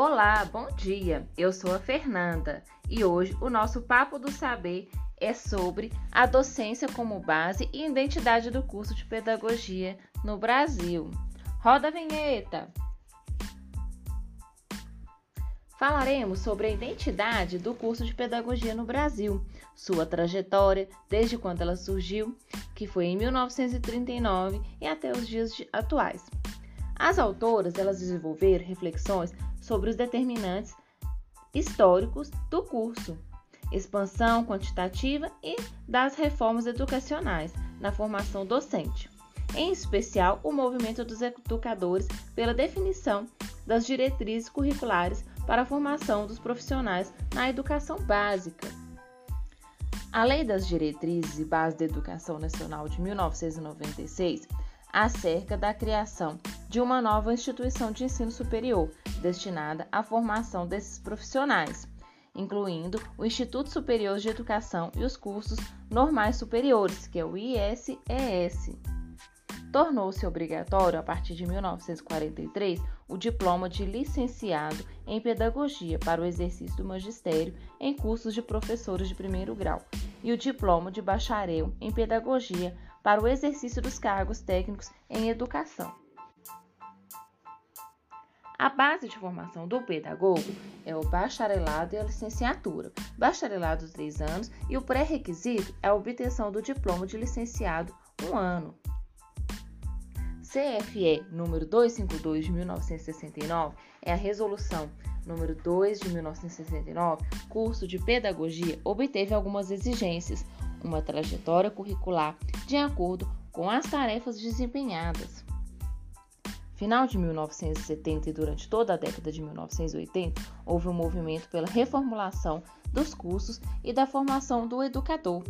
Olá, bom dia. Eu sou a Fernanda e hoje o nosso Papo do Saber é sobre a docência como base e identidade do curso de pedagogia no Brasil. Roda a vinheta! Falaremos sobre a identidade do curso de pedagogia no Brasil, sua trajetória desde quando ela surgiu, que foi em 1939 e até os dias atuais. As autoras elas desenvolveram reflexões sobre os determinantes históricos do curso, expansão quantitativa e das reformas educacionais na formação docente, em especial o movimento dos educadores pela definição das diretrizes curriculares para a formação dos profissionais na educação básica. A Lei das Diretrizes e Bases da Educação Nacional de 1996 acerca da criação de uma nova instituição de ensino superior destinada à formação desses profissionais, incluindo o Instituto Superior de Educação e os cursos normais superiores, que é o ISES tornou-se obrigatório, a partir de 1943, o diploma de licenciado em pedagogia para o exercício do magistério em cursos de professores de primeiro grau e o diploma de bacharel em pedagogia para o exercício dos cargos técnicos em educação. A base de formação do pedagogo é o bacharelado e a licenciatura, bacharelado três anos e o pré-requisito é a obtenção do diploma de licenciado um ano. CFE número 252 de 1969 é a resolução número 2 de 1969, curso de pedagogia, obteve algumas exigências, uma trajetória curricular de acordo com as tarefas desempenhadas. Final de 1970 e durante toda a década de 1980, houve um movimento pela reformulação dos cursos e da formação do educador.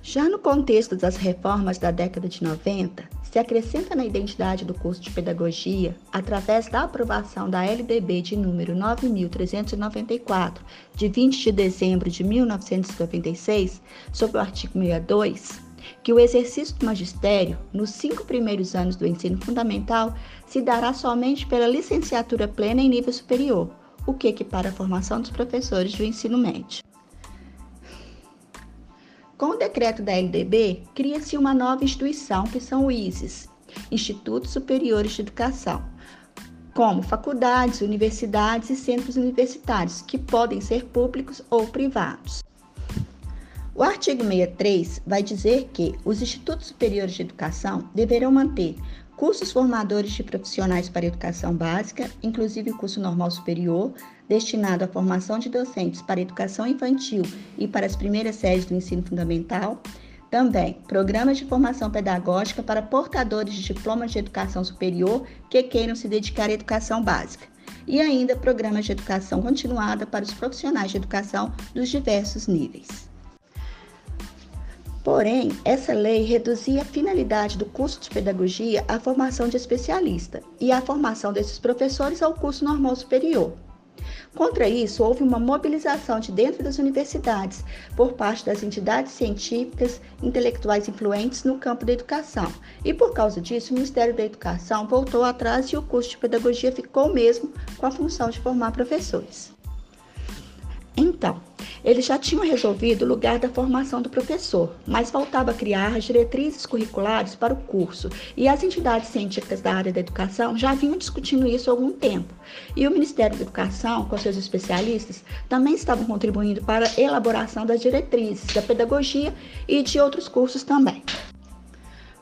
Já no contexto das reformas da década de 90, se acrescenta na identidade do curso de pedagogia através da aprovação da LDB de número 9394, de 20 de dezembro de 1996, sob o artigo 62, que o exercício do magistério, nos cinco primeiros anos do ensino fundamental, se dará somente pela licenciatura plena em nível superior, o que equipara a formação dos professores do ensino médio. Com o decreto da LDB, cria-se uma nova instituição, que são o ISES, Institutos Superiores de Educação, como faculdades, universidades e centros universitários, que podem ser públicos ou privados. O artigo 63 vai dizer que os institutos superiores de educação deverão manter cursos formadores de profissionais para educação básica, inclusive o curso normal superior, destinado à formação de docentes para educação infantil e para as primeiras séries do ensino fundamental. Também programas de formação pedagógica para portadores de diplomas de educação superior que queiram se dedicar à educação básica. E ainda programas de educação continuada para os profissionais de educação dos diversos níveis. Porém, essa lei reduzia a finalidade do curso de pedagogia à formação de especialista e a formação desses professores ao curso normal superior. Contra isso, houve uma mobilização de dentro das universidades por parte das entidades científicas, intelectuais influentes no campo da educação. E por causa disso, o Ministério da Educação voltou atrás e o curso de pedagogia ficou mesmo com a função de formar professores. Então, eles já tinham resolvido o lugar da formação do professor, mas faltava criar as diretrizes curriculares para o curso, e as entidades científicas da área da educação já vinham discutindo isso há algum tempo. E o Ministério da Educação, com seus especialistas, também estavam contribuindo para a elaboração das diretrizes da pedagogia e de outros cursos também.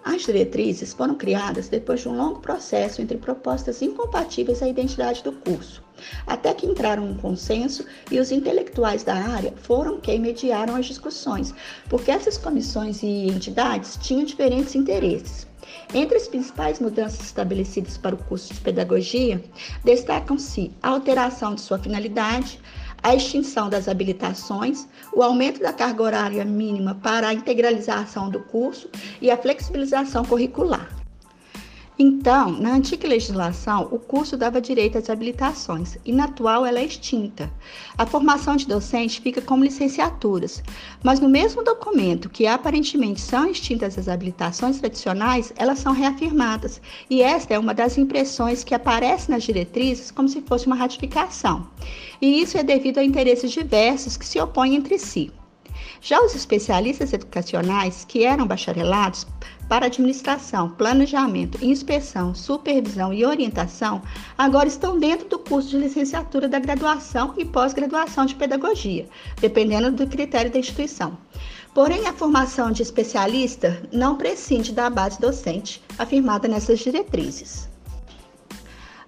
As diretrizes foram criadas depois de um longo processo entre propostas incompatíveis à identidade do curso, até que entraram um consenso e os intelectuais da área foram quem mediaram as discussões, porque essas comissões e entidades tinham diferentes interesses. Entre as principais mudanças estabelecidas para o curso de pedagogia, destacam-se a alteração de sua finalidade, a extinção das habilitações, o aumento da carga horária mínima para a integralização do curso e a flexibilização curricular. Então, na antiga legislação, o curso dava direito às habilitações e na atual ela é extinta. A formação de docente fica como licenciaturas, mas no mesmo documento que aparentemente são extintas as habilitações tradicionais, elas são reafirmadas. E esta é uma das impressões que aparece nas diretrizes como se fosse uma ratificação. E isso é devido a interesses diversos que se opõem entre si. Já os especialistas educacionais, que eram bacharelados para administração, planejamento, inspeção, supervisão e orientação, agora estão dentro do curso de licenciatura da graduação e pós-graduação de pedagogia, dependendo do critério da instituição. Porém, a formação de especialista não prescinde da base docente, afirmada nessas diretrizes.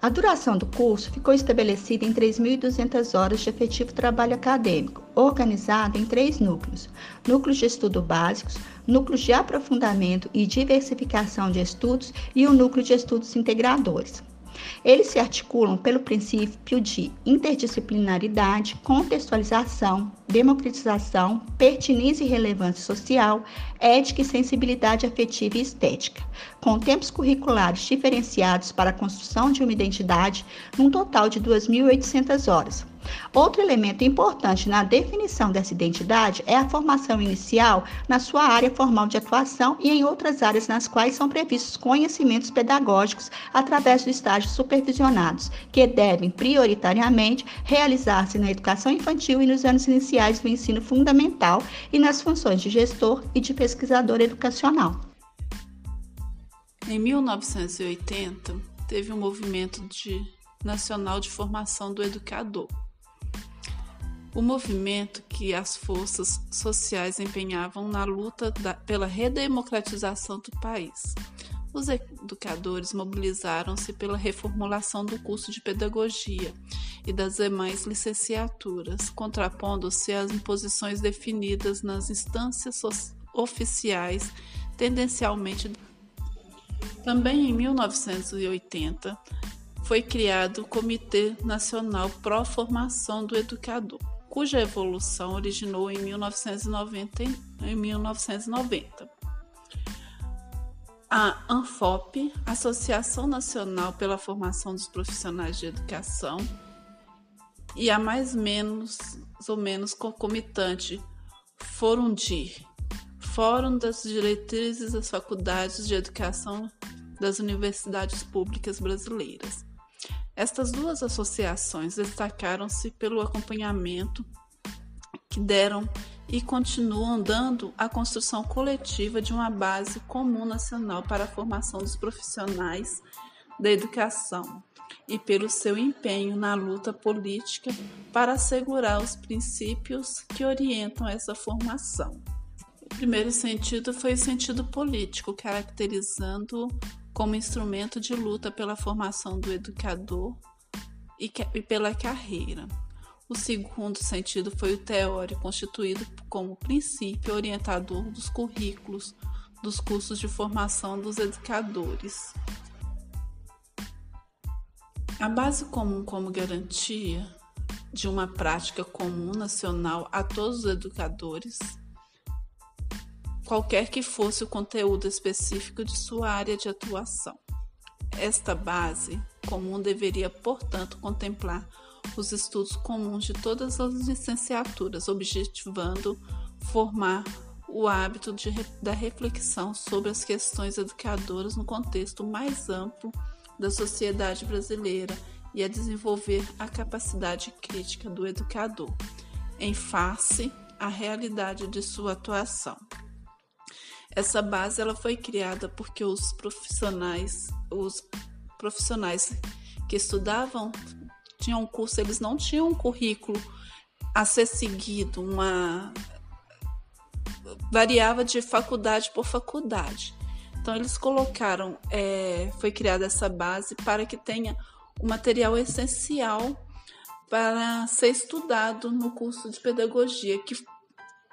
A duração do curso ficou estabelecida em 3.200 horas de efetivo trabalho acadêmico, organizado em três núcleos: núcleos de estudo básicos, núcleos de aprofundamento e diversificação de estudos e o núcleo de estudos integradores. Eles se articulam pelo princípio de interdisciplinaridade, contextualização, democratização, pertinência e relevância social, ética e sensibilidade afetiva e estética, com tempos curriculares diferenciados para a construção de uma identidade num total de 2.800 horas Outro elemento importante na definição dessa identidade é a formação inicial na sua área formal de atuação e em outras áreas nas quais são previstos conhecimentos pedagógicos através dos estágios supervisionados, que devem prioritariamente realizar-se na educação infantil e nos anos iniciais do ensino fundamental e nas funções de gestor e de pesquisador educacional. Em 1980, teve um movimento de nacional de formação do educador o movimento que as forças sociais empenhavam na luta da, pela redemocratização do país. Os educadores mobilizaram-se pela reformulação do curso de pedagogia e das demais licenciaturas, contrapondo-se às imposições definidas nas instâncias oficiais, tendencialmente. Também em 1980 foi criado o Comitê Nacional Pró Formação do Educador cuja evolução originou em 1990. Em 1990. A ANFOP, Associação Nacional pela Formação dos Profissionais de Educação, e a mais menos ou menos concomitante Forundir, Fórum das Diretrizes das Faculdades de Educação das Universidades Públicas Brasileiras. Estas duas associações destacaram-se pelo acompanhamento que deram e continuam dando à construção coletiva de uma base comum nacional para a formação dos profissionais da educação e pelo seu empenho na luta política para assegurar os princípios que orientam essa formação. O primeiro sentido foi o sentido político, caracterizando como instrumento de luta pela formação do educador e, e pela carreira. O segundo sentido foi o teórico, constituído como princípio orientador dos currículos dos cursos de formação dos educadores. A base comum como garantia de uma prática comum nacional a todos os educadores qualquer que fosse o conteúdo específico de sua área de atuação. Esta base comum deveria, portanto, contemplar os estudos comuns de todas as licenciaturas, objetivando formar o hábito de, da reflexão sobre as questões educadoras no contexto mais amplo da sociedade brasileira e a desenvolver a capacidade crítica do educador em face à realidade de sua atuação. Essa base ela foi criada porque os profissionais, os profissionais que estudavam tinham um curso, eles não tinham um currículo a ser seguido, uma variava de faculdade por faculdade. Então eles colocaram, é, foi criada essa base para que tenha o material essencial para ser estudado no curso de pedagogia, que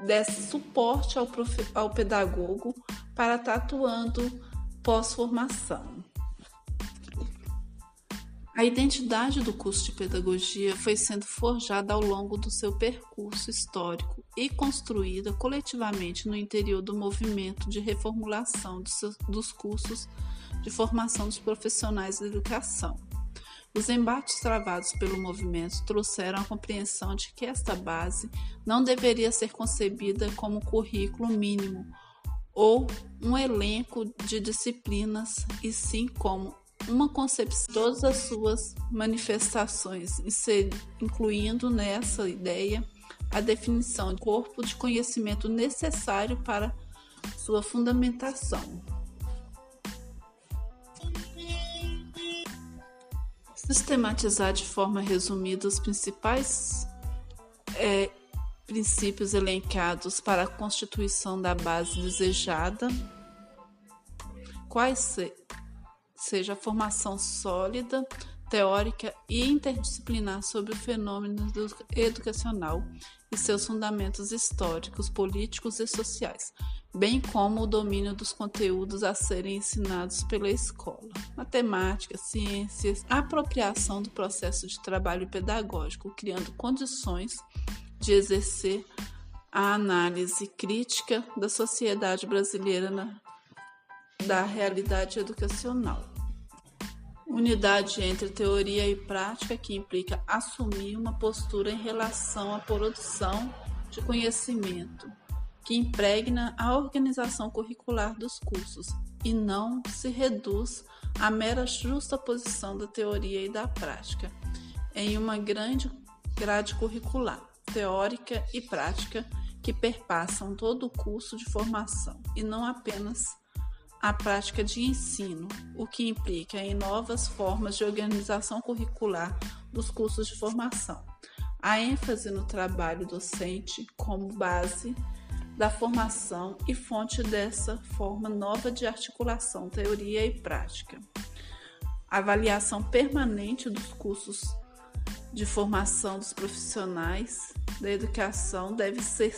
desse suporte ao, prof... ao pedagogo para estar atuando pós-formação. A identidade do curso de pedagogia foi sendo forjada ao longo do seu percurso histórico e construída coletivamente no interior do movimento de reformulação dos cursos de formação dos profissionais da educação. Os embates travados pelo movimento trouxeram a compreensão de que esta base não deveria ser concebida como currículo mínimo ou um elenco de disciplinas, e sim como uma concepção de todas as suas manifestações, incluindo nessa ideia a definição de corpo de conhecimento necessário para sua fundamentação. Sistematizar de forma resumida os principais é, princípios elencados para a constituição da base desejada, quais se, seja a formação sólida, teórica e interdisciplinar sobre o fenômeno educacional e seus fundamentos históricos, políticos e sociais, bem como o domínio dos conteúdos a serem ensinados pela escola, matemática, ciências, apropriação do processo de trabalho pedagógico, criando condições de exercer a análise crítica da sociedade brasileira na, da realidade educacional. Unidade entre teoria e prática que implica assumir uma postura em relação à produção de conhecimento, que impregna a organização curricular dos cursos e não se reduz à mera justaposição da teoria e da prática em uma grande grade curricular, teórica e prática que perpassam todo o curso de formação e não apenas a prática de ensino, o que implica em novas formas de organização curricular dos cursos de formação. A ênfase no trabalho docente como base da formação e fonte dessa forma nova de articulação, teoria e prática. A avaliação permanente dos cursos de formação dos profissionais da educação deve ser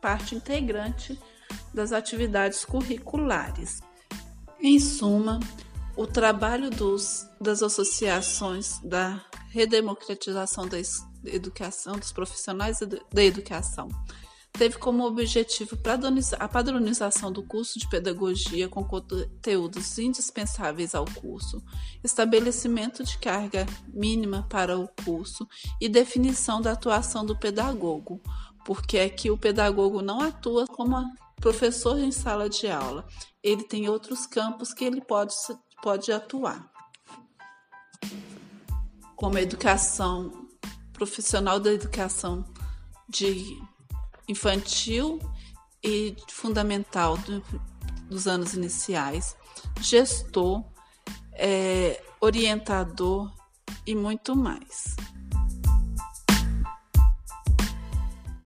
parte integrante das atividades curriculares. Em suma, o trabalho dos, das associações da redemocratização da educação, dos profissionais da educação, teve como objetivo a padronização do curso de pedagogia com conteúdos indispensáveis ao curso, estabelecimento de carga mínima para o curso e definição da atuação do pedagogo, porque aqui o pedagogo não atua como professor em sala de aula, ele tem outros campos que ele pode, pode atuar, como educação profissional da educação de infantil e fundamental do, dos anos iniciais, gestor, é, orientador e muito mais.